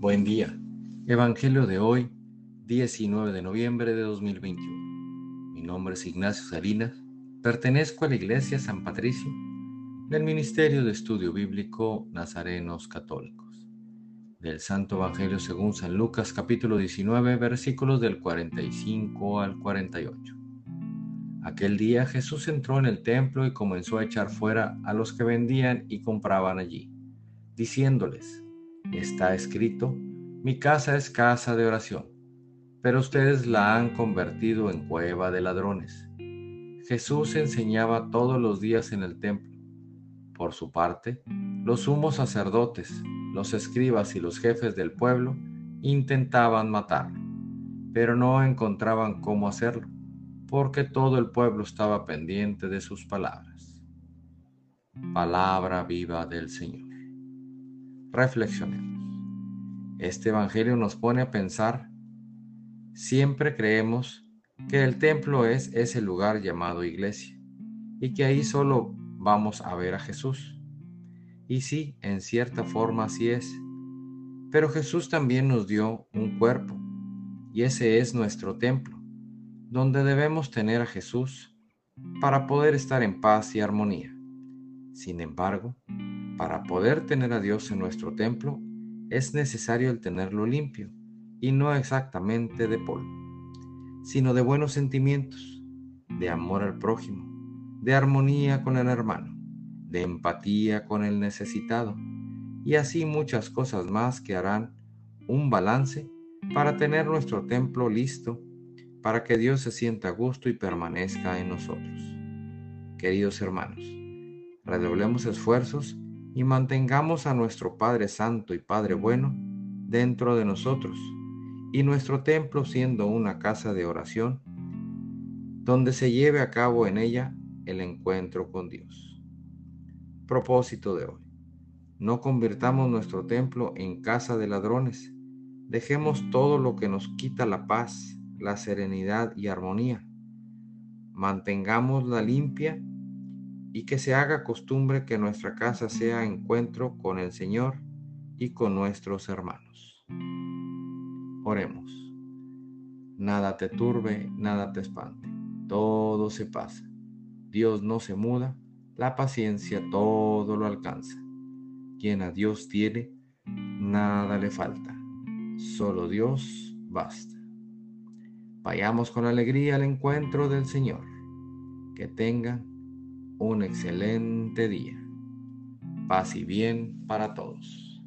Buen día. Evangelio de hoy, 19 de noviembre de 2021. Mi nombre es Ignacio Salinas. Pertenezco a la Iglesia San Patricio del Ministerio de Estudio Bíblico Nazarenos Católicos. Del Santo Evangelio según San Lucas capítulo 19 versículos del 45 al 48. Aquel día Jesús entró en el templo y comenzó a echar fuera a los que vendían y compraban allí, diciéndoles, Está escrito, mi casa es casa de oración, pero ustedes la han convertido en cueva de ladrones. Jesús enseñaba todos los días en el templo. Por su parte, los sumos sacerdotes, los escribas y los jefes del pueblo intentaban matarlo, pero no encontraban cómo hacerlo, porque todo el pueblo estaba pendiente de sus palabras. Palabra viva del Señor. Reflexionemos. Este Evangelio nos pone a pensar, siempre creemos que el templo es ese lugar llamado iglesia y que ahí solo vamos a ver a Jesús. Y sí, en cierta forma así es. Pero Jesús también nos dio un cuerpo y ese es nuestro templo, donde debemos tener a Jesús para poder estar en paz y armonía. Sin embargo, para poder tener a Dios en nuestro templo, es necesario el tenerlo limpio, y no exactamente de polvo, sino de buenos sentimientos, de amor al prójimo, de armonía con el hermano, de empatía con el necesitado, y así muchas cosas más que harán un balance para tener nuestro templo listo para que Dios se sienta a gusto y permanezca en nosotros. Queridos hermanos, redoblemos esfuerzos y mantengamos a nuestro Padre Santo y Padre Bueno dentro de nosotros y nuestro templo siendo una casa de oración donde se lleve a cabo en ella el encuentro con Dios. Propósito de hoy. No convirtamos nuestro templo en casa de ladrones. Dejemos todo lo que nos quita la paz, la serenidad y armonía. Mantengámosla limpia y que se haga costumbre que nuestra casa sea encuentro con el Señor y con nuestros hermanos. Oremos. Nada te turbe, nada te espante. Todo se pasa. Dios no se muda, la paciencia todo lo alcanza. Quien a Dios tiene, nada le falta. Solo Dios basta. Vayamos con alegría al encuentro del Señor. Que tengan un excelente día. Paz y bien para todos.